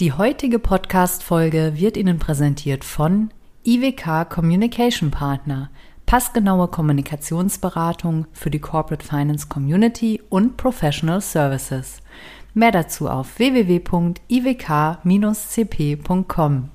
Die heutige Podcast-Folge wird Ihnen präsentiert von IWK Communication Partner, passgenaue Kommunikationsberatung für die Corporate Finance Community und Professional Services. Mehr dazu auf www.iwk-cp.com.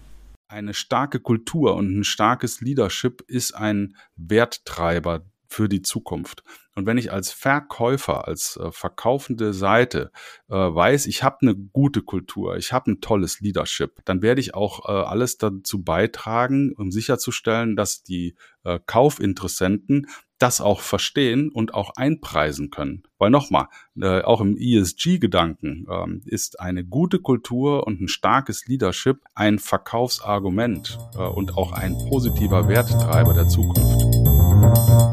Eine starke Kultur und ein starkes Leadership ist ein Werttreiber für die Zukunft. Und wenn ich als Verkäufer, als äh, verkaufende Seite äh, weiß, ich habe eine gute Kultur, ich habe ein tolles Leadership, dann werde ich auch äh, alles dazu beitragen, um sicherzustellen, dass die äh, Kaufinteressenten das auch verstehen und auch einpreisen können. Weil nochmal, äh, auch im ESG-Gedanken ähm, ist eine gute Kultur und ein starkes Leadership ein Verkaufsargument äh, und auch ein positiver Werttreiber der Zukunft.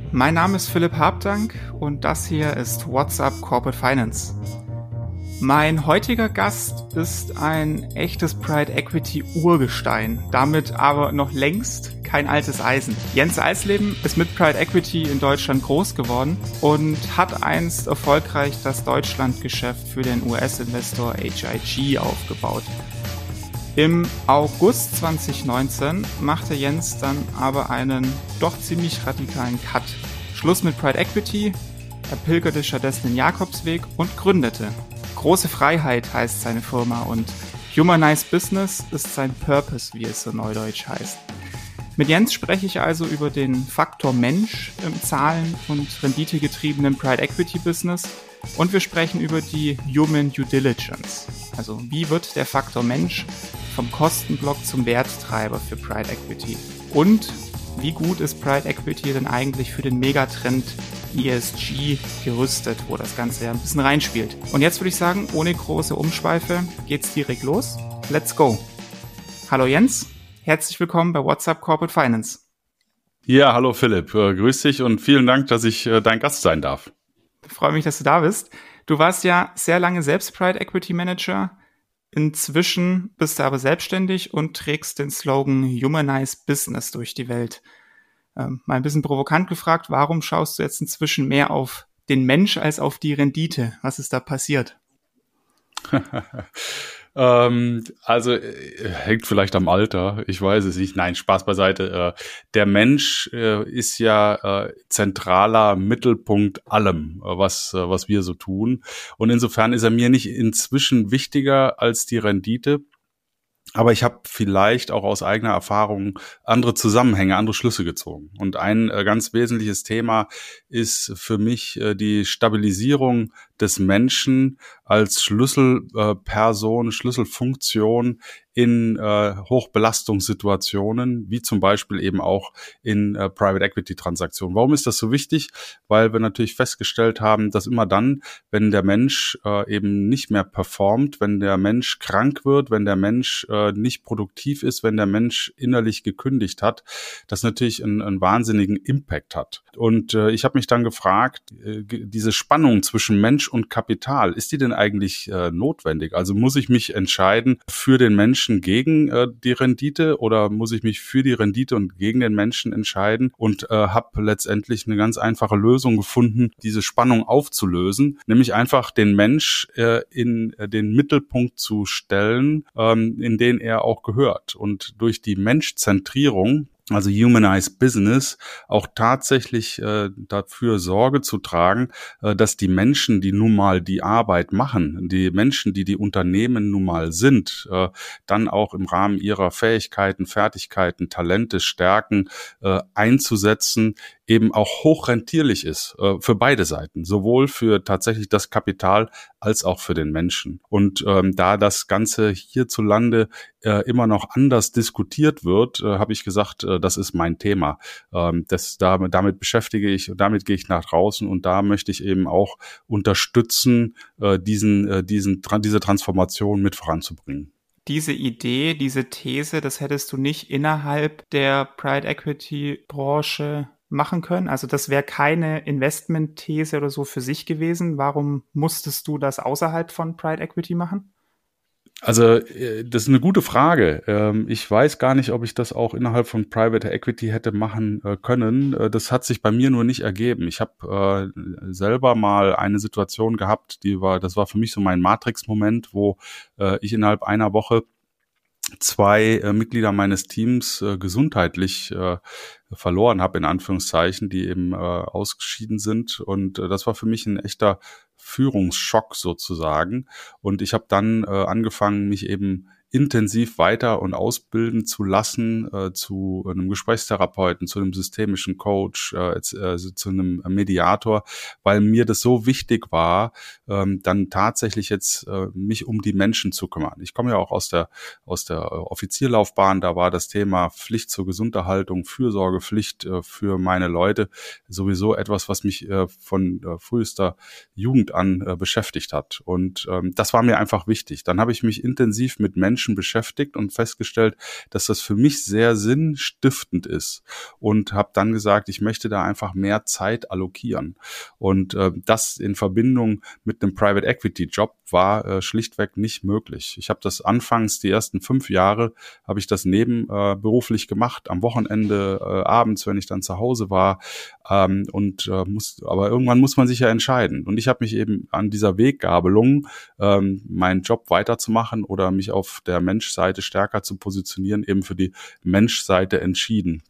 mein Name ist Philipp Habdank und das hier ist WhatsApp Corporate Finance. Mein heutiger Gast ist ein echtes Pride Equity Urgestein, damit aber noch längst kein altes Eisen. Jens Eisleben ist mit Pride Equity in Deutschland groß geworden und hat einst erfolgreich das Deutschlandgeschäft für den US-Investor HIG aufgebaut. Im August 2019 machte Jens dann aber einen doch ziemlich radikalen Cut. Schluss mit Pride Equity, er pilgerte stattdessen den Jakobsweg und gründete. Große Freiheit heißt seine Firma und Humanize Business ist sein Purpose, wie es so neudeutsch heißt. Mit Jens spreche ich also über den Faktor Mensch im Zahlen- und Renditegetriebenen Pride Equity Business und wir sprechen über die Human Due Diligence. Also wie wird der Faktor Mensch vom Kostenblock zum Werttreiber für Pride Equity. Und wie gut ist Pride Equity denn eigentlich für den Megatrend ESG gerüstet, wo das Ganze ja ein bisschen reinspielt. Und jetzt würde ich sagen, ohne große Umschweife geht's direkt los. Let's go. Hallo Jens, herzlich willkommen bei WhatsApp Corporate Finance. Ja, hallo Philipp, äh, grüß dich und vielen Dank, dass ich äh, dein Gast sein darf. Ich freue mich, dass du da bist. Du warst ja sehr lange selbst Pride Equity Manager, Inzwischen bist du aber selbstständig und trägst den Slogan Humanize Business durch die Welt. Ähm, mal ein bisschen provokant gefragt, warum schaust du jetzt inzwischen mehr auf den Mensch als auf die Rendite? Was ist da passiert? Ähm, also äh, hängt vielleicht am Alter, ich weiß es nicht. Nein, Spaß beiseite. Äh, der Mensch äh, ist ja äh, zentraler Mittelpunkt allem, äh, was, äh, was wir so tun. Und insofern ist er mir nicht inzwischen wichtiger als die Rendite. Aber ich habe vielleicht auch aus eigener Erfahrung andere Zusammenhänge, andere Schlüsse gezogen. Und ein ganz wesentliches Thema ist für mich die Stabilisierung des Menschen als Schlüsselperson, äh, Schlüsselfunktion in äh, Hochbelastungssituationen, wie zum Beispiel eben auch in äh, Private Equity Transaktionen. Warum ist das so wichtig? Weil wir natürlich festgestellt haben, dass immer dann, wenn der Mensch äh, eben nicht mehr performt, wenn der Mensch krank wird, wenn der Mensch äh, nicht produktiv ist, wenn der Mensch innerlich gekündigt hat, das natürlich einen, einen wahnsinnigen Impact hat. Und äh, ich habe mich dann gefragt, äh, diese Spannung zwischen Mensch und Kapital, ist die denn eigentlich äh, notwendig? Also muss ich mich entscheiden für den Menschen gegen äh, die Rendite oder muss ich mich für die Rendite und gegen den Menschen entscheiden und äh, habe letztendlich eine ganz einfache Lösung gefunden, diese Spannung aufzulösen, nämlich einfach den Mensch äh, in äh, den Mittelpunkt zu stellen, ähm, in den er auch gehört. Und durch die Menschzentrierung also Humanized Business, auch tatsächlich äh, dafür Sorge zu tragen, äh, dass die Menschen, die nun mal die Arbeit machen, die Menschen, die die Unternehmen nun mal sind, äh, dann auch im Rahmen ihrer Fähigkeiten, Fertigkeiten, Talente, Stärken äh, einzusetzen, eben auch hochrentierlich ist äh, für beide Seiten, sowohl für tatsächlich das Kapital als auch für den Menschen. Und ähm, da das Ganze hierzulande äh, immer noch anders diskutiert wird, äh, habe ich gesagt, äh, das ist mein Thema. Ähm, das, damit, damit beschäftige ich damit gehe ich nach draußen und da möchte ich eben auch unterstützen, äh, diesen, äh, diesen, diese Transformation mit voranzubringen. diese Idee, diese These, das hättest du nicht innerhalb der Private Equity Branche machen können? Also das wäre keine Investment-These oder so für sich gewesen. Warum musstest du das außerhalb von Private Equity machen? Also, äh, das ist eine gute Frage. Ähm, ich weiß gar nicht, ob ich das auch innerhalb von Private Equity hätte machen äh, können. Äh, das hat sich bei mir nur nicht ergeben. Ich habe selber mal eine Situation gehabt, die war, das war für mich so mein Matrix-Moment, wo ich innerhalb einer Woche zwei Mitglieder meines Teams gesundheitlich verloren habe, in Anführungszeichen, die eben äh, ausgeschieden sind. Und äh, das war für mich ein echter Führungsschock sozusagen. Und ich habe dann äh, angefangen, mich eben intensiv weiter und ausbilden zu lassen äh, zu einem Gesprächstherapeuten, zu einem systemischen Coach, äh, äh, zu einem Mediator, weil mir das so wichtig war, ähm, dann tatsächlich jetzt äh, mich um die Menschen zu kümmern. Ich komme ja auch aus der aus der Offizierlaufbahn, da war das Thema Pflicht zur Gesunderhaltung, Fürsorgepflicht äh, für meine Leute sowieso etwas, was mich äh, von äh, frühester Jugend an äh, beschäftigt hat. Und ähm, das war mir einfach wichtig. Dann habe ich mich intensiv mit Menschen Menschen beschäftigt und festgestellt, dass das für mich sehr sinnstiftend ist und habe dann gesagt, ich möchte da einfach mehr Zeit allokieren. Und äh, das in Verbindung mit einem Private Equity Job war äh, schlichtweg nicht möglich. Ich habe das anfangs, die ersten fünf Jahre, habe ich das nebenberuflich äh, gemacht, am Wochenende, äh, abends, wenn ich dann zu Hause war. Ähm, und äh, muss, aber irgendwann muss man sich ja entscheiden. Und ich habe mich eben an dieser Weggabelung, ähm, meinen Job weiterzumachen oder mich auf der der Menschseite stärker zu positionieren, eben für die Menschseite entschieden.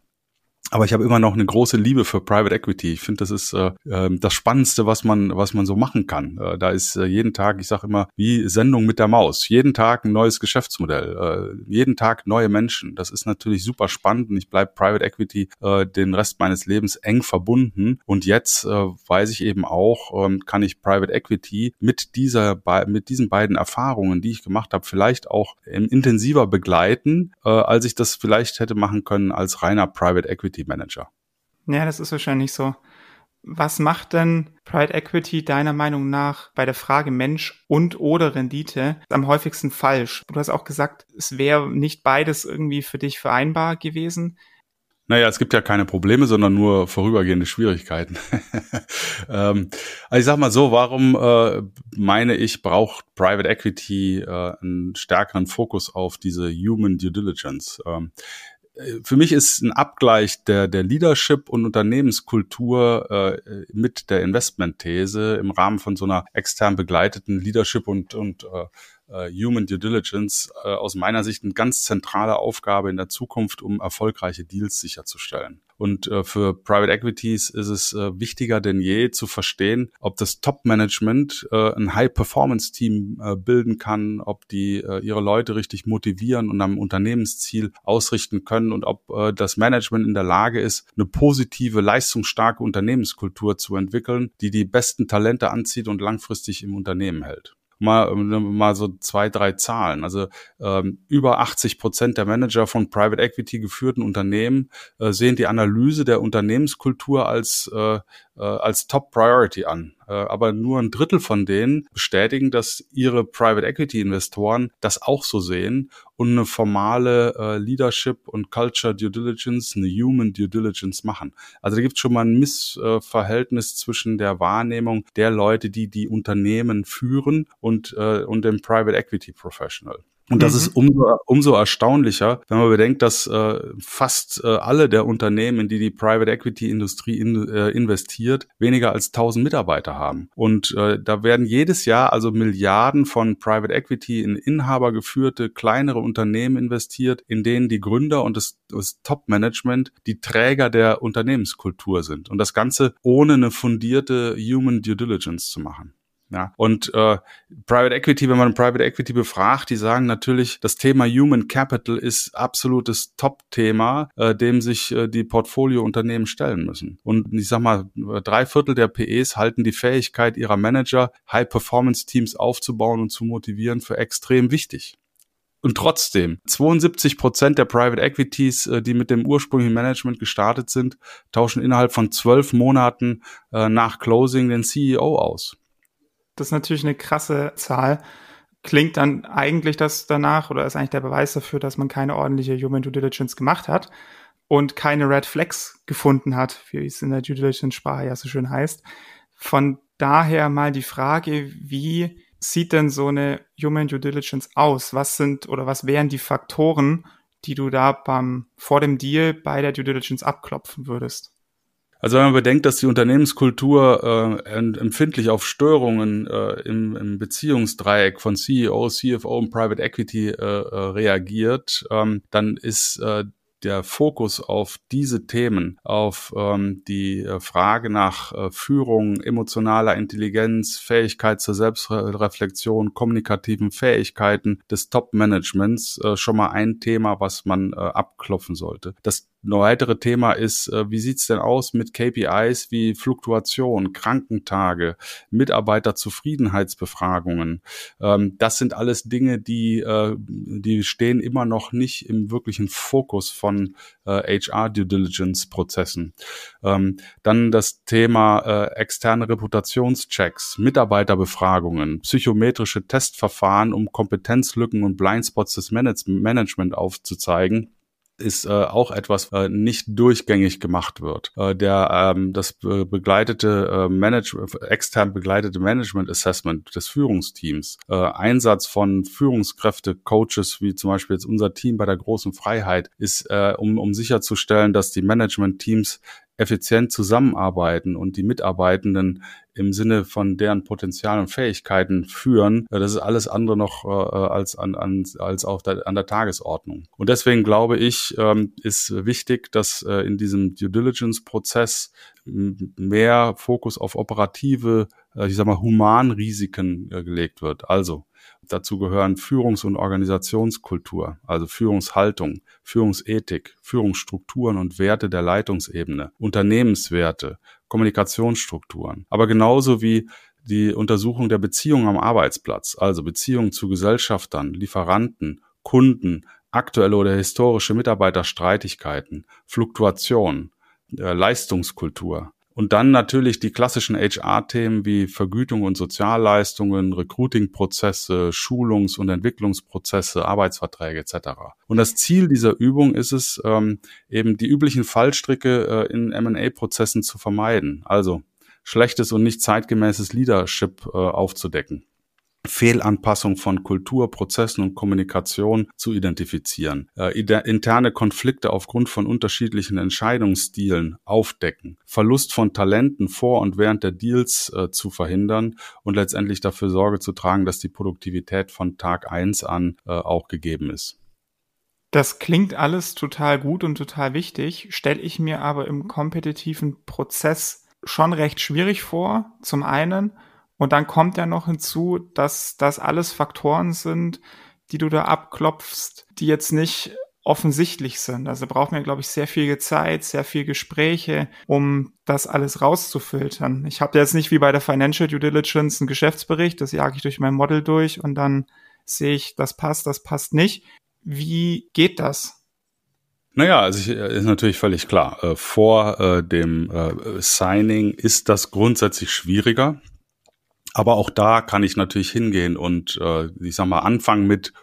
Aber ich habe immer noch eine große Liebe für Private Equity. Ich finde, das ist äh, ähm, das Spannendste, was man, was man so machen kann. Äh, da ist äh, jeden Tag, ich sage immer, wie Sendung mit der Maus. Jeden Tag ein neues Geschäftsmodell, äh, jeden Tag neue Menschen. Das ist natürlich super spannend und ich bleibe Private Equity äh, den Rest meines Lebens eng verbunden. Und jetzt äh, weiß ich eben auch, ähm, kann ich Private Equity mit dieser, mit diesen beiden Erfahrungen, die ich gemacht habe, vielleicht auch ähm, intensiver begleiten, äh, als ich das vielleicht hätte machen können als reiner Private Equity Equity Manager. Ja, das ist wahrscheinlich so. Was macht denn Private Equity deiner Meinung nach bei der Frage Mensch und oder Rendite am häufigsten falsch? Du hast auch gesagt, es wäre nicht beides irgendwie für dich vereinbar gewesen. Naja, es gibt ja keine Probleme, sondern nur vorübergehende Schwierigkeiten. ähm, also ich sag mal so, warum äh, meine ich, braucht Private Equity äh, einen stärkeren Fokus auf diese Human Due Diligence? Ähm, für mich ist ein Abgleich der, der Leadership und Unternehmenskultur äh, mit der Investment-These im Rahmen von so einer extern begleiteten Leadership und, und äh, äh, Human Due Diligence äh, aus meiner Sicht eine ganz zentrale Aufgabe in der Zukunft, um erfolgreiche Deals sicherzustellen. Und äh, für Private Equities ist es äh, wichtiger denn je zu verstehen, ob das Top-Management äh, ein High-Performance-Team äh, bilden kann, ob die äh, ihre Leute richtig motivieren und am Unternehmensziel ausrichten können und ob äh, das Management in der Lage ist, eine positive, leistungsstarke Unternehmenskultur zu entwickeln, die die besten Talente anzieht und langfristig im Unternehmen hält mal, mal so zwei, drei Zahlen. Also ähm, über 80 Prozent der Manager von Private Equity geführten Unternehmen äh, sehen die Analyse der Unternehmenskultur als, äh, äh, als Top Priority an. Äh, aber nur ein Drittel von denen bestätigen, dass ihre Private Equity Investoren das auch so sehen und eine formale äh, Leadership und Culture Due Diligence, eine Human Due Diligence machen. Also da gibt es schon mal ein Missverhältnis zwischen der Wahrnehmung der Leute, die die Unternehmen führen und, äh, und dem Private Equity Professional. Und das mhm. ist umso, umso erstaunlicher, wenn man bedenkt, dass äh, fast äh, alle der Unternehmen, in die die Private Equity Industrie in, äh, investiert, weniger als 1000 Mitarbeiter haben. Und äh, da werden jedes Jahr also Milliarden von Private Equity in inhabergeführte kleinere Unternehmen investiert, in denen die Gründer und das, das Top-Management die Träger der Unternehmenskultur sind. Und das Ganze ohne eine fundierte Human Due Diligence zu machen. Ja, und äh, Private Equity, wenn man Private Equity befragt, die sagen natürlich, das Thema Human Capital ist absolutes Top-Thema, äh, dem sich äh, die Portfoliounternehmen stellen müssen. Und ich sag mal, drei Viertel der PEs halten die Fähigkeit ihrer Manager, High-Performance-Teams aufzubauen und zu motivieren, für extrem wichtig. Und trotzdem, 72 Prozent der Private Equities, äh, die mit dem ursprünglichen Management gestartet sind, tauschen innerhalb von zwölf Monaten äh, nach Closing den CEO aus. Das ist natürlich eine krasse Zahl. klingt dann eigentlich das danach oder ist eigentlich der Beweis dafür, dass man keine ordentliche Human Due Diligence gemacht hat und keine Red Flags gefunden hat, wie es in der Due Diligence Sprache ja so schön heißt. Von daher mal die Frage, wie sieht denn so eine Human Due Diligence aus? Was sind oder was wären die Faktoren, die du da beim, vor dem Deal bei der Due Diligence abklopfen würdest? Also wenn man bedenkt, dass die Unternehmenskultur äh, empfindlich auf Störungen äh, im, im Beziehungsdreieck von CEO, CFO und Private Equity äh, äh, reagiert, ähm, dann ist äh, der Fokus auf diese Themen, auf ähm, die äh, Frage nach äh, Führung, emotionaler Intelligenz, Fähigkeit zur Selbstreflexion, kommunikativen Fähigkeiten des Top-Managements äh, schon mal ein Thema, was man äh, abklopfen sollte. Das ein weitere Thema ist, äh, wie sieht's denn aus mit KPIs wie Fluktuation, Krankentage, Mitarbeiterzufriedenheitsbefragungen? Ähm, das sind alles Dinge, die, äh, die stehen immer noch nicht im wirklichen Fokus von HR äh, Due Diligence Prozessen. Ähm, dann das Thema externe Reputationschecks, Mitarbeiterbefragungen, psychometrische Testverfahren, um Kompetenzlücken und Blindspots des Management aufzuzeigen ist äh, auch etwas äh, nicht durchgängig gemacht wird. Äh, der ähm, das begleitete äh, Management, extern begleitete Management Assessment des Führungsteams, äh, Einsatz von Führungskräfte, Coaches wie zum Beispiel jetzt unser Team bei der großen Freiheit, ist äh, um, um sicherzustellen, dass die Management-Teams effizient zusammenarbeiten und die Mitarbeitenden im Sinne von deren Potenzial und Fähigkeiten führen, äh, das ist alles andere noch äh, als, an, an, als auf der, an der Tagesordnung. Und deswegen glaube ich, ähm, ist wichtig, dass äh, in diesem Due Diligence-Prozess mehr Fokus auf operative, äh, ich sag mal, Humanrisiken äh, gelegt wird. Also Dazu gehören Führungs- und Organisationskultur, also Führungshaltung, Führungsethik, Führungsstrukturen und Werte der Leitungsebene, Unternehmenswerte, Kommunikationsstrukturen, aber genauso wie die Untersuchung der Beziehungen am Arbeitsplatz, also Beziehungen zu Gesellschaftern, Lieferanten, Kunden, aktuelle oder historische Mitarbeiterstreitigkeiten, Fluktuation, äh, Leistungskultur, und dann natürlich die klassischen HR-Themen wie Vergütung und Sozialleistungen, Recruiting-Prozesse, Schulungs- und Entwicklungsprozesse, Arbeitsverträge etc. Und das Ziel dieser Übung ist es, ähm, eben die üblichen Fallstricke äh, in M&A-Prozessen zu vermeiden. Also schlechtes und nicht zeitgemäßes Leadership äh, aufzudecken. Fehlanpassung von Kultur, Prozessen und Kommunikation zu identifizieren, äh, interne Konflikte aufgrund von unterschiedlichen Entscheidungsstilen aufdecken, Verlust von Talenten vor und während der Deals äh, zu verhindern und letztendlich dafür Sorge zu tragen, dass die Produktivität von Tag eins an äh, auch gegeben ist. Das klingt alles total gut und total wichtig, stelle ich mir aber im kompetitiven Prozess schon recht schwierig vor. Zum einen, und dann kommt ja noch hinzu, dass das alles Faktoren sind, die du da abklopfst, die jetzt nicht offensichtlich sind. Also braucht man, glaube ich, sehr viel Zeit, sehr viel Gespräche, um das alles rauszufiltern. Ich habe jetzt nicht wie bei der Financial Due Diligence einen Geschäftsbericht, das jage ich durch mein Model durch und dann sehe ich, das passt, das passt nicht. Wie geht das? Naja, also ich, äh, ist natürlich völlig klar. Äh, vor äh, dem äh, Signing ist das grundsätzlich schwieriger. Aber auch da kann ich natürlich hingehen und äh, ich sag mal anfangen mit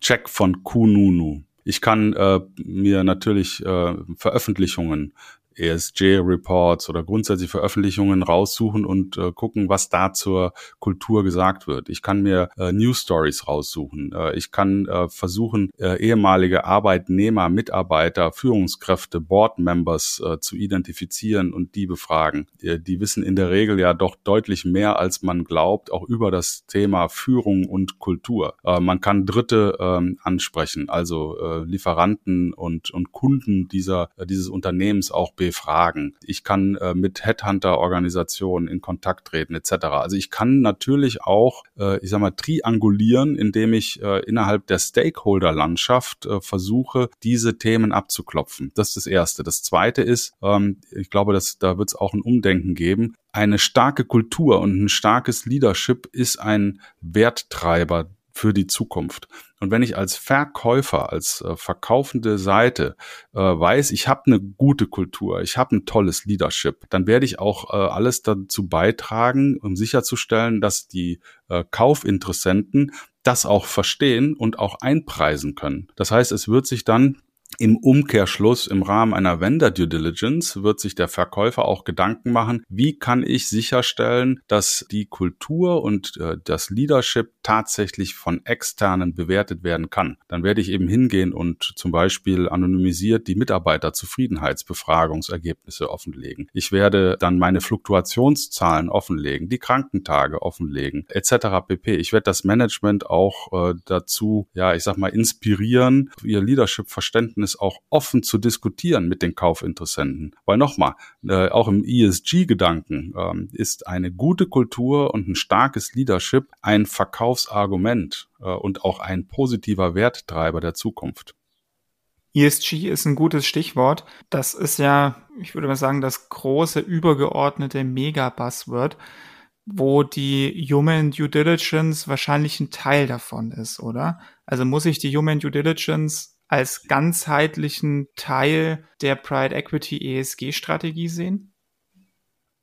Check von Kununu. Ich kann äh, mir natürlich äh, Veröffentlichungen ESG-Reports oder grundsätzlich Veröffentlichungen raussuchen und äh, gucken, was da zur Kultur gesagt wird. Ich kann mir äh, News Stories raussuchen. Äh, ich kann äh, versuchen, äh, ehemalige Arbeitnehmer, Mitarbeiter, Führungskräfte, Board Members äh, zu identifizieren und die befragen. Die, die wissen in der Regel ja doch deutlich mehr, als man glaubt, auch über das Thema Führung und Kultur. Äh, man kann Dritte äh, ansprechen, also äh, Lieferanten und, und Kunden dieser, äh, dieses Unternehmens auch be befragen. Ich kann äh, mit Headhunter-Organisationen in Kontakt treten etc. Also ich kann natürlich auch, äh, ich sag mal, triangulieren, indem ich äh, innerhalb der Stakeholder-Landschaft äh, versuche, diese Themen abzuklopfen. Das ist das Erste. Das Zweite ist, ähm, ich glaube, dass da wird es auch ein Umdenken geben. Eine starke Kultur und ein starkes Leadership ist ein Werttreiber für die Zukunft. Und wenn ich als Verkäufer, als äh, verkaufende Seite äh, weiß, ich habe eine gute Kultur, ich habe ein tolles Leadership, dann werde ich auch äh, alles dazu beitragen, um sicherzustellen, dass die äh, Kaufinteressenten das auch verstehen und auch einpreisen können. Das heißt, es wird sich dann im Umkehrschluss, im Rahmen einer Vendor Due Diligence, wird sich der Verkäufer auch Gedanken machen, wie kann ich sicherstellen, dass die Kultur und äh, das Leadership tatsächlich von externen bewertet werden kann. Dann werde ich eben hingehen und zum Beispiel anonymisiert die Mitarbeiterzufriedenheitsbefragungsergebnisse offenlegen. Ich werde dann meine Fluktuationszahlen offenlegen, die Krankentage offenlegen, etc. pp. Ich werde das Management auch äh, dazu, ja, ich sag mal, inspirieren, ihr Leadership-Verständnis Verständnis auch offen zu diskutieren mit den Kaufinteressenten. Weil nochmal, äh, auch im ESG-Gedanken ähm, ist eine gute Kultur und ein starkes Leadership ein Verkaufsargument äh, und auch ein positiver Werttreiber der Zukunft. ESG ist ein gutes Stichwort. Das ist ja, ich würde mal sagen, das große übergeordnete Mega-Buzzword, wo die Human Due Diligence wahrscheinlich ein Teil davon ist, oder? Also muss ich die Human Due Diligence als ganzheitlichen Teil der Pride Equity ESG Strategie sehen?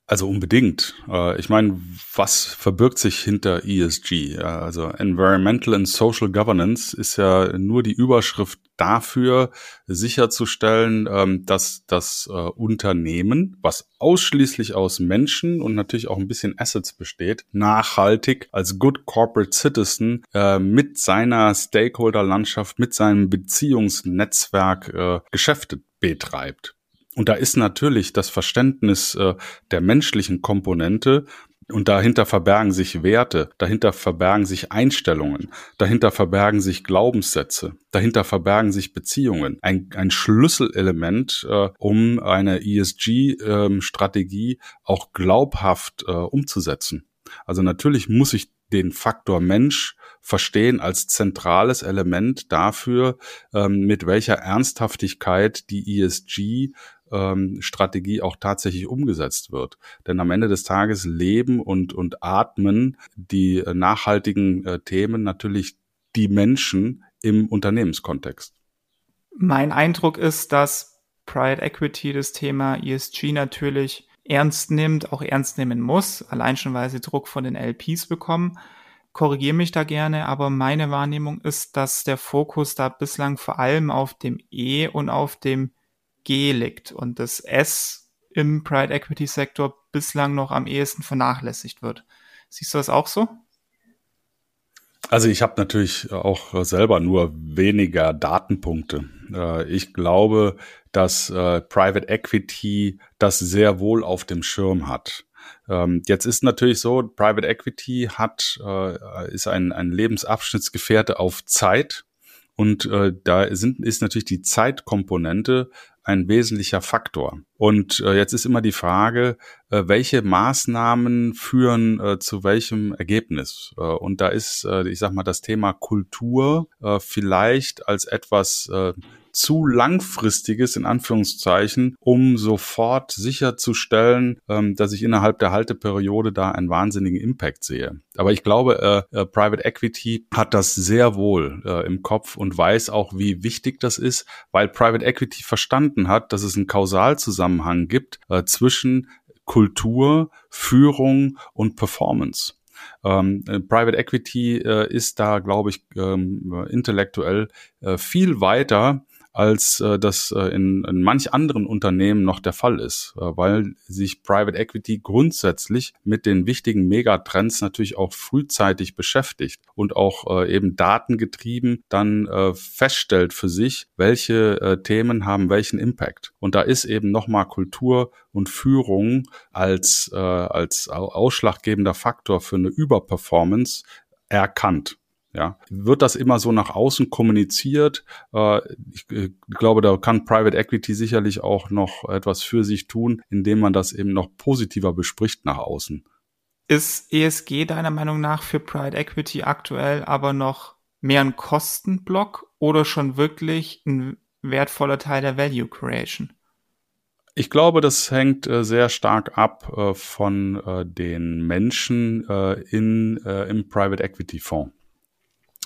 Also unbedingt. Äh, ich meine, was verbirgt sich hinter ESG? Also Environmental and Social Governance ist ja nur die Überschrift dafür, sicherzustellen, ähm, dass das äh, Unternehmen, was ausschließlich aus Menschen und natürlich auch ein bisschen Assets besteht, nachhaltig als Good Corporate Citizen äh, mit seiner Stakeholder-Landschaft, mit seinem Beziehungsnetzwerk Geschäfte betreibt. Und da ist natürlich das Verständnis äh, der menschlichen Komponente und dahinter verbergen sich Werte, dahinter verbergen sich Einstellungen, dahinter verbergen sich Glaubenssätze, dahinter verbergen sich Beziehungen. Ein, ein Schlüsselelement, äh, um eine ESG-Strategie ähm, auch glaubhaft äh, umzusetzen. Also natürlich muss ich den Faktor Mensch verstehen als zentrales Element dafür, ähm, mit welcher Ernsthaftigkeit die ESG ähm, Strategie auch tatsächlich umgesetzt wird. Denn am Ende des Tages leben und, und atmen die äh, nachhaltigen äh, Themen natürlich die Menschen im Unternehmenskontext. Mein Eindruck ist, dass Pride Equity das Thema ESG natürlich ernst nimmt, auch ernst nehmen muss, allein schon weil sie Druck von den LPs bekommen. Korrigiere mich da gerne, aber meine Wahrnehmung ist, dass der Fokus da bislang vor allem auf dem E und auf dem G liegt und das S im Pride Equity Sektor bislang noch am ehesten vernachlässigt wird. Siehst du das auch so? Also ich habe natürlich auch selber nur weniger Datenpunkte. Äh, ich glaube, dass äh, Private Equity das sehr wohl auf dem Schirm hat. Ähm, jetzt ist natürlich so, Private Equity hat, äh, ist ein, ein Lebensabschnittsgefährte auf Zeit. Und da sind, ist natürlich die Zeitkomponente ein wesentlicher Faktor. Und äh, jetzt ist immer die Frage, äh, welche Maßnahmen führen äh, zu welchem Ergebnis? Äh, und da ist, äh, ich sag mal, das Thema Kultur äh, vielleicht als etwas äh, zu langfristiges, in Anführungszeichen, um sofort sicherzustellen, ähm, dass ich innerhalb der Halteperiode da einen wahnsinnigen Impact sehe. Aber ich glaube, äh, äh, Private Equity hat das sehr wohl äh, im Kopf und weiß auch, wie wichtig das ist, weil Private Equity verstanden hat, dass es einen Kausalzusammenhang gibt äh, zwischen Kultur, Führung und Performance. Ähm, äh, Private Equity äh, ist da, glaube ich, ähm, intellektuell äh, viel weiter als äh, das äh, in, in manch anderen Unternehmen noch der Fall ist, äh, weil sich Private Equity grundsätzlich mit den wichtigen Megatrends natürlich auch frühzeitig beschäftigt und auch äh, eben datengetrieben dann äh, feststellt für sich, welche äh, Themen haben welchen Impact. Und da ist eben nochmal Kultur und Führung als, äh, als ausschlaggebender Faktor für eine Überperformance erkannt. Ja, wird das immer so nach außen kommuniziert? Äh, ich, ich glaube, da kann Private Equity sicherlich auch noch etwas für sich tun, indem man das eben noch positiver bespricht nach außen. Ist ESG deiner Meinung nach für Private Equity aktuell aber noch mehr ein Kostenblock oder schon wirklich ein wertvoller Teil der Value Creation? Ich glaube, das hängt äh, sehr stark ab äh, von äh, den Menschen äh, in, äh, im Private Equity Fonds.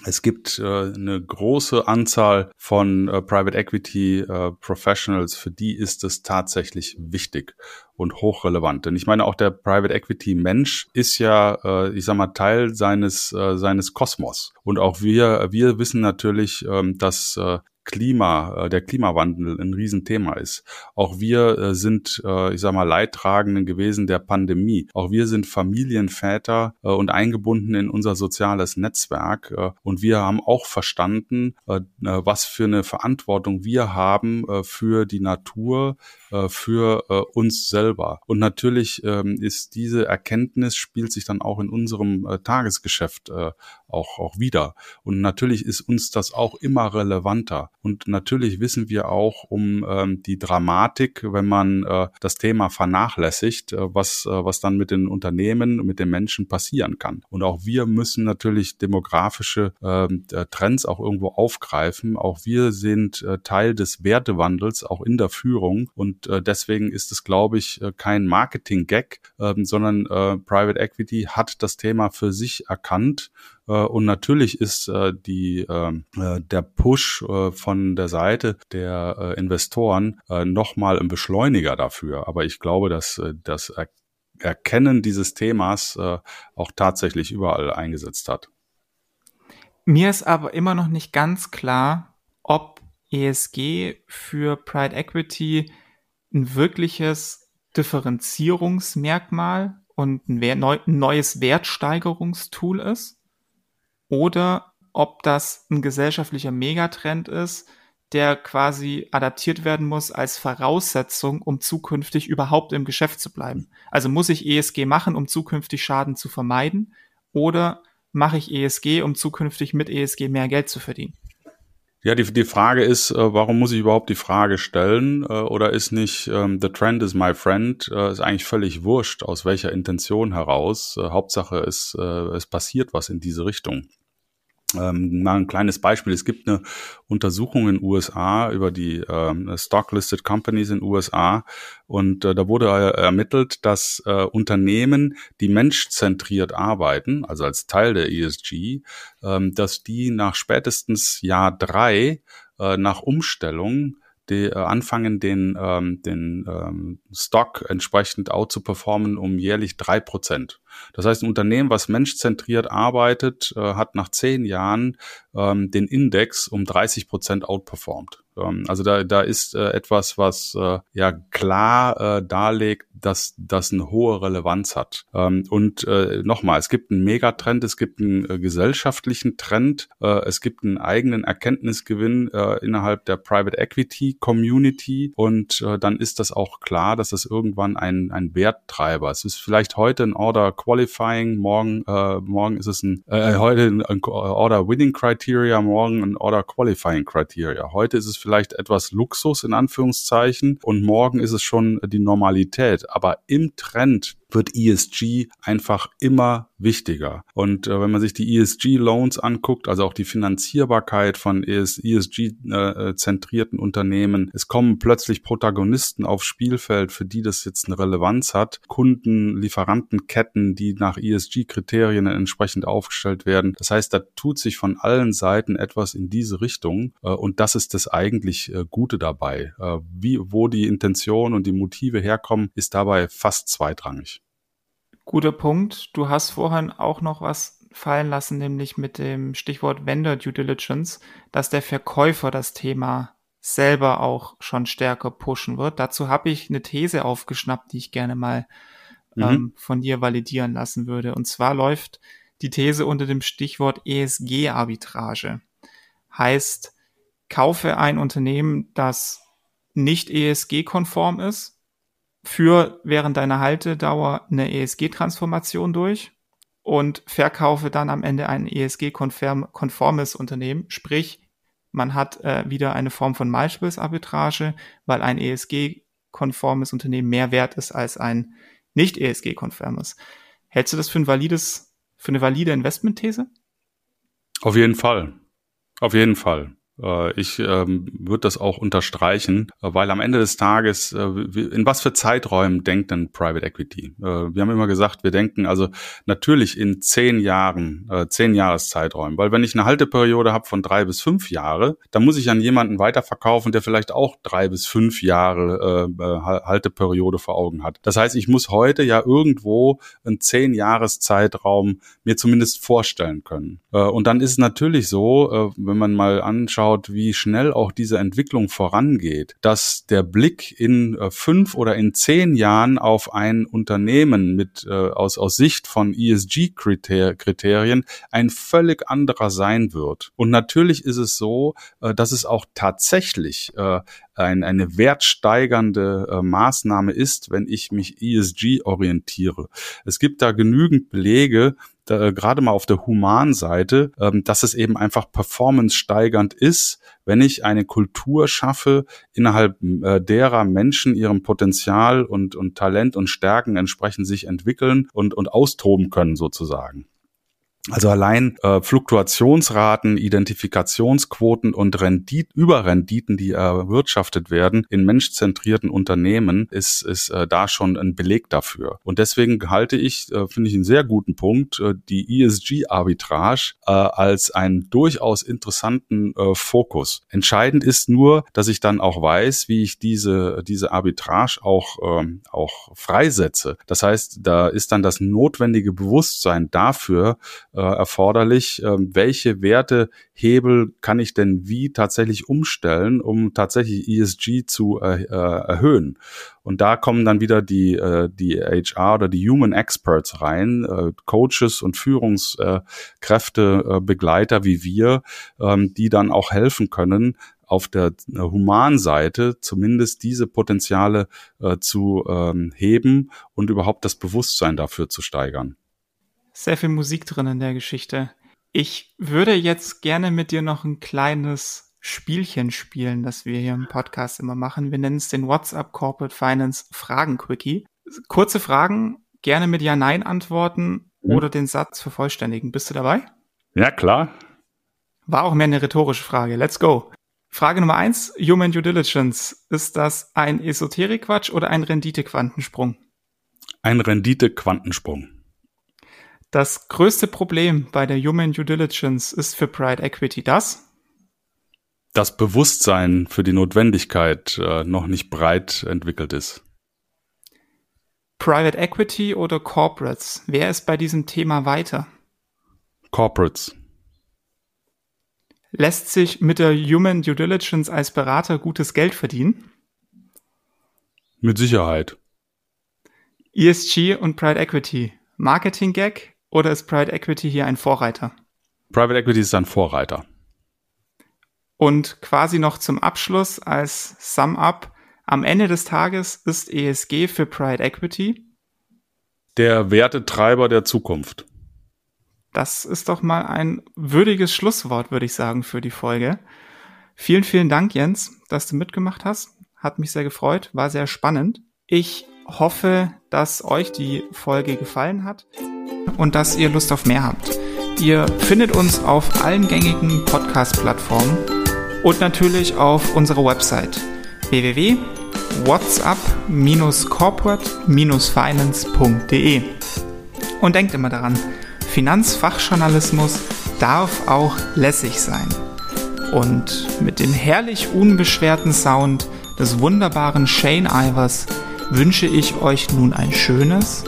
Es gibt äh, eine große Anzahl von äh, Private Equity äh, Professionals, für die ist es tatsächlich wichtig und hochrelevant. Denn ich meine, auch der Private Equity Mensch ist ja, äh, ich sag mal, Teil seines, äh, seines Kosmos. Und auch wir, wir wissen natürlich, ähm, dass äh, Klima, äh, der Klimawandel ein Riesenthema ist. Auch wir äh, sind, äh, ich sag mal, Leidtragenden gewesen der Pandemie. Auch wir sind Familienväter und eingebunden in unser soziales Netzwerk. Und wir haben auch verstanden, was für eine Verantwortung wir haben für die Natur, für uns selber. Und natürlich ähm, ist diese Erkenntnis, spielt sich dann auch in unserem Tagesgeschäft auch, auch wieder. Und natürlich ist uns das auch immer relevanter. Und natürlich wissen wir auch um ähm, die Dramatik, wenn man äh, das Thema vernachlässigt, äh, was, äh, was dann mit den Unternehmen, mit den Menschen passieren kann. Und auch wir müssen natürlich demografische äh, Trends auch irgendwo aufgreifen. Auch wir sind äh, Teil des Wertewandels, auch in der Führung. Und äh, deswegen ist es, glaube ich, äh, kein Marketing-Gag, äh, sondern äh, Private Equity hat das Thema für sich erkannt und natürlich ist äh, die, ähm, äh, der Push von der Seite der Investoren nochmal ein Beschleuniger dafür. Aber ich glaube, dass das Erkennen dieses Themas auch tatsächlich überall eingesetzt hat. Mir ist aber immer noch nicht ganz klar, ob ESG für Pride Equity ein wirkliches Differenzierungsmerkmal und ein neues Wertsteigerungstool ist oder ob das ein gesellschaftlicher Megatrend ist, der quasi adaptiert werden muss als Voraussetzung, um zukünftig überhaupt im Geschäft zu bleiben. Also muss ich ESG machen, um zukünftig Schaden zu vermeiden oder mache ich ESG, um zukünftig mit ESG mehr Geld zu verdienen? Ja, die, die Frage ist, äh, warum muss ich überhaupt die Frage stellen? Äh, oder ist nicht ähm, The Trend is my friend? Äh, ist eigentlich völlig wurscht, aus welcher Intention heraus. Äh, Hauptsache, es, äh, es passiert was in diese Richtung. Ähm, mal ein kleines Beispiel. Es gibt eine Untersuchung in USA über die äh, Stock-Listed Companies in USA und äh, da wurde äh, ermittelt, dass äh, Unternehmen, die menschzentriert arbeiten, also als Teil der ESG, ähm, dass die nach spätestens Jahr drei äh, nach Umstellung die äh, anfangen, den, ähm, den ähm, Stock entsprechend out zu performen um jährlich drei Prozent. Das heißt, ein Unternehmen, was menschzentriert arbeitet, äh, hat nach zehn Jahren ähm, den Index um 30 Prozent outperformed. Ähm, also da, da ist äh, etwas, was äh, ja klar äh, darlegt, dass das eine hohe Relevanz hat. Ähm, und äh, nochmal, es gibt einen Megatrend, es gibt einen äh, gesellschaftlichen Trend, äh, es gibt einen eigenen Erkenntnisgewinn äh, innerhalb der Private Equity Community und äh, dann ist das auch klar, dass das irgendwann ein, ein Werttreiber ist. Es ist vielleicht heute ein Order Qualifying, morgen, äh, morgen ist es ein, äh, heute ein Order Winning Criteria, morgen ein Order Qualifying Criteria. Heute ist es vielleicht etwas Luxus in Anführungszeichen und morgen ist es schon die Normalität aber im Trend wird ESG einfach immer wichtiger. Und äh, wenn man sich die ESG-Loans anguckt, also auch die Finanzierbarkeit von ESG-zentrierten äh, Unternehmen, es kommen plötzlich Protagonisten aufs Spielfeld, für die das jetzt eine Relevanz hat. Kunden, Lieferantenketten, die nach ESG-Kriterien entsprechend aufgestellt werden. Das heißt, da tut sich von allen Seiten etwas in diese Richtung. Äh, und das ist das eigentlich äh, Gute dabei. Äh, wie, wo die Intention und die Motive herkommen, ist dabei fast zweitrangig. Guter Punkt. Du hast vorhin auch noch was fallen lassen, nämlich mit dem Stichwort Vendor Due Diligence, dass der Verkäufer das Thema selber auch schon stärker pushen wird. Dazu habe ich eine These aufgeschnappt, die ich gerne mal mhm. ähm, von dir validieren lassen würde. Und zwar läuft die These unter dem Stichwort ESG-Arbitrage. Heißt, kaufe ein Unternehmen, das nicht ESG-konform ist, für während deiner Haltedauer eine ESG-Transformation durch und verkaufe dann am Ende ein ESG-konformes Unternehmen. Sprich, man hat äh, wieder eine Form von Multiples-Arbitrage, weil ein ESG-konformes Unternehmen mehr wert ist als ein nicht ESG-konformes. Hältst du das für ein valides, für eine valide Investmentthese? Auf jeden Fall. Auf jeden Fall. Äh, ich ähm, würde das auch unterstreichen, äh, weil am Ende des Tages, äh, in was für Zeiträumen denkt denn Private Equity? Äh, wir haben immer gesagt, wir denken also natürlich in zehn Jahren, äh, zehn Jahreszeiträumen, weil wenn ich eine Halteperiode habe von drei bis fünf Jahre, dann muss ich an jemanden weiterverkaufen, der vielleicht auch drei bis fünf Jahre äh, Halteperiode vor Augen hat. Das heißt, ich muss heute ja irgendwo einen zehn Jahreszeitraum mir zumindest vorstellen können. Äh, und dann ist es natürlich so, äh, wenn man mal anschaut, anschaut, wie schnell auch diese Entwicklung vorangeht, dass der Blick in äh, fünf oder in zehn Jahren auf ein Unternehmen mit äh, aus, aus Sicht von ESG-Kriterien ein völlig anderer sein wird. Und natürlich ist es so, äh, dass es auch tatsächlich ein, eine wertsteigernde Maßnahme ist, wenn ich mich ESG orientiere. Es gibt da genügend Belege, äh, gerade mal auf der Humanseite, ähm, dass es eben einfach performance-steigernd ist, wenn ich eine Kultur schaffe, innerhalb äh, derer Menschen ihrem Potenzial und, und Talent und Stärken entsprechend sich entwickeln und, und austoben können sozusagen. Also allein äh, Fluktuationsraten, Identifikationsquoten und Rendit Überrenditen, die erwirtschaftet werden in menschzentrierten Unternehmen, ist, ist äh, da schon ein Beleg dafür. Und deswegen halte ich, äh, finde ich einen sehr guten Punkt, äh, die ESG-Arbitrage äh, als einen durchaus interessanten äh, Fokus. Entscheidend ist nur, dass ich dann auch weiß, wie ich diese, diese Arbitrage auch, äh, auch freisetze. Das heißt, da ist dann das notwendige Bewusstsein dafür, äh, erforderlich. Ähm, welche Wertehebel kann ich denn wie tatsächlich umstellen, um tatsächlich ESG zu äh, erhöhen? Und da kommen dann wieder die, äh, die HR oder die Human Experts rein, äh, Coaches und Führungskräfte, äh, Begleiter wie wir, ähm, die dann auch helfen können, auf der äh, Humanseite zumindest diese Potenziale äh, zu ähm, heben und überhaupt das Bewusstsein dafür zu steigern sehr viel Musik drin in der Geschichte. Ich würde jetzt gerne mit dir noch ein kleines Spielchen spielen, das wir hier im Podcast immer machen. Wir nennen es den WhatsApp Corporate Finance Fragen Quickie. Kurze Fragen, gerne mit Ja-Nein antworten mhm. oder den Satz vervollständigen. Bist du dabei? Ja, klar. War auch mehr eine rhetorische Frage. Let's go. Frage Nummer eins, Human Due Diligence. Ist das ein Esoterik-Quatsch oder ein Rendite-Quantensprung? Ein Rendite-Quantensprung. Das größte Problem bei der Human Due Diligence ist für Pride Equity das? Das Bewusstsein für die Notwendigkeit äh, noch nicht breit entwickelt ist. Private Equity oder Corporates? Wer ist bei diesem Thema weiter? Corporates. Lässt sich mit der Human Due Diligence als Berater gutes Geld verdienen? Mit Sicherheit. ESG und Private Equity. Marketing Gag oder ist Private Equity hier ein Vorreiter? Private Equity ist ein Vorreiter. Und quasi noch zum Abschluss als Sum-up. Am Ende des Tages ist ESG für Private Equity der Wertetreiber der Zukunft. Das ist doch mal ein würdiges Schlusswort, würde ich sagen, für die Folge. Vielen, vielen Dank, Jens, dass du mitgemacht hast. Hat mich sehr gefreut, war sehr spannend. Ich hoffe, dass euch die Folge gefallen hat und dass ihr Lust auf mehr habt. Ihr findet uns auf allen gängigen Podcast-Plattformen und natürlich auf unserer Website www.whatsapp-corporate-finance.de. Und denkt immer daran, Finanzfachjournalismus darf auch lässig sein. Und mit dem herrlich unbeschwerten Sound des wunderbaren Shane Ivers wünsche ich euch nun ein schönes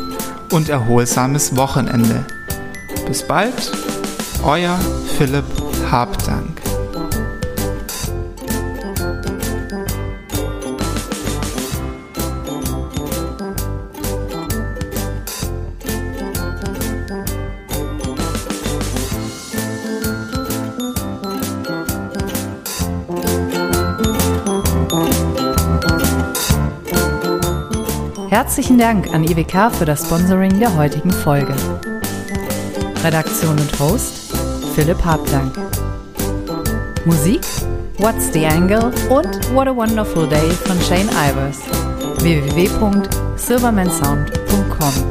und erholsames Wochenende. Bis bald, euer Philipp Habdank. Herzlichen Dank an IWK für das Sponsoring der heutigen Folge. Redaktion und Host Philipp Habdank. Musik What's the Angle und What a Wonderful Day von Shane Ivers. www.silvermansound.com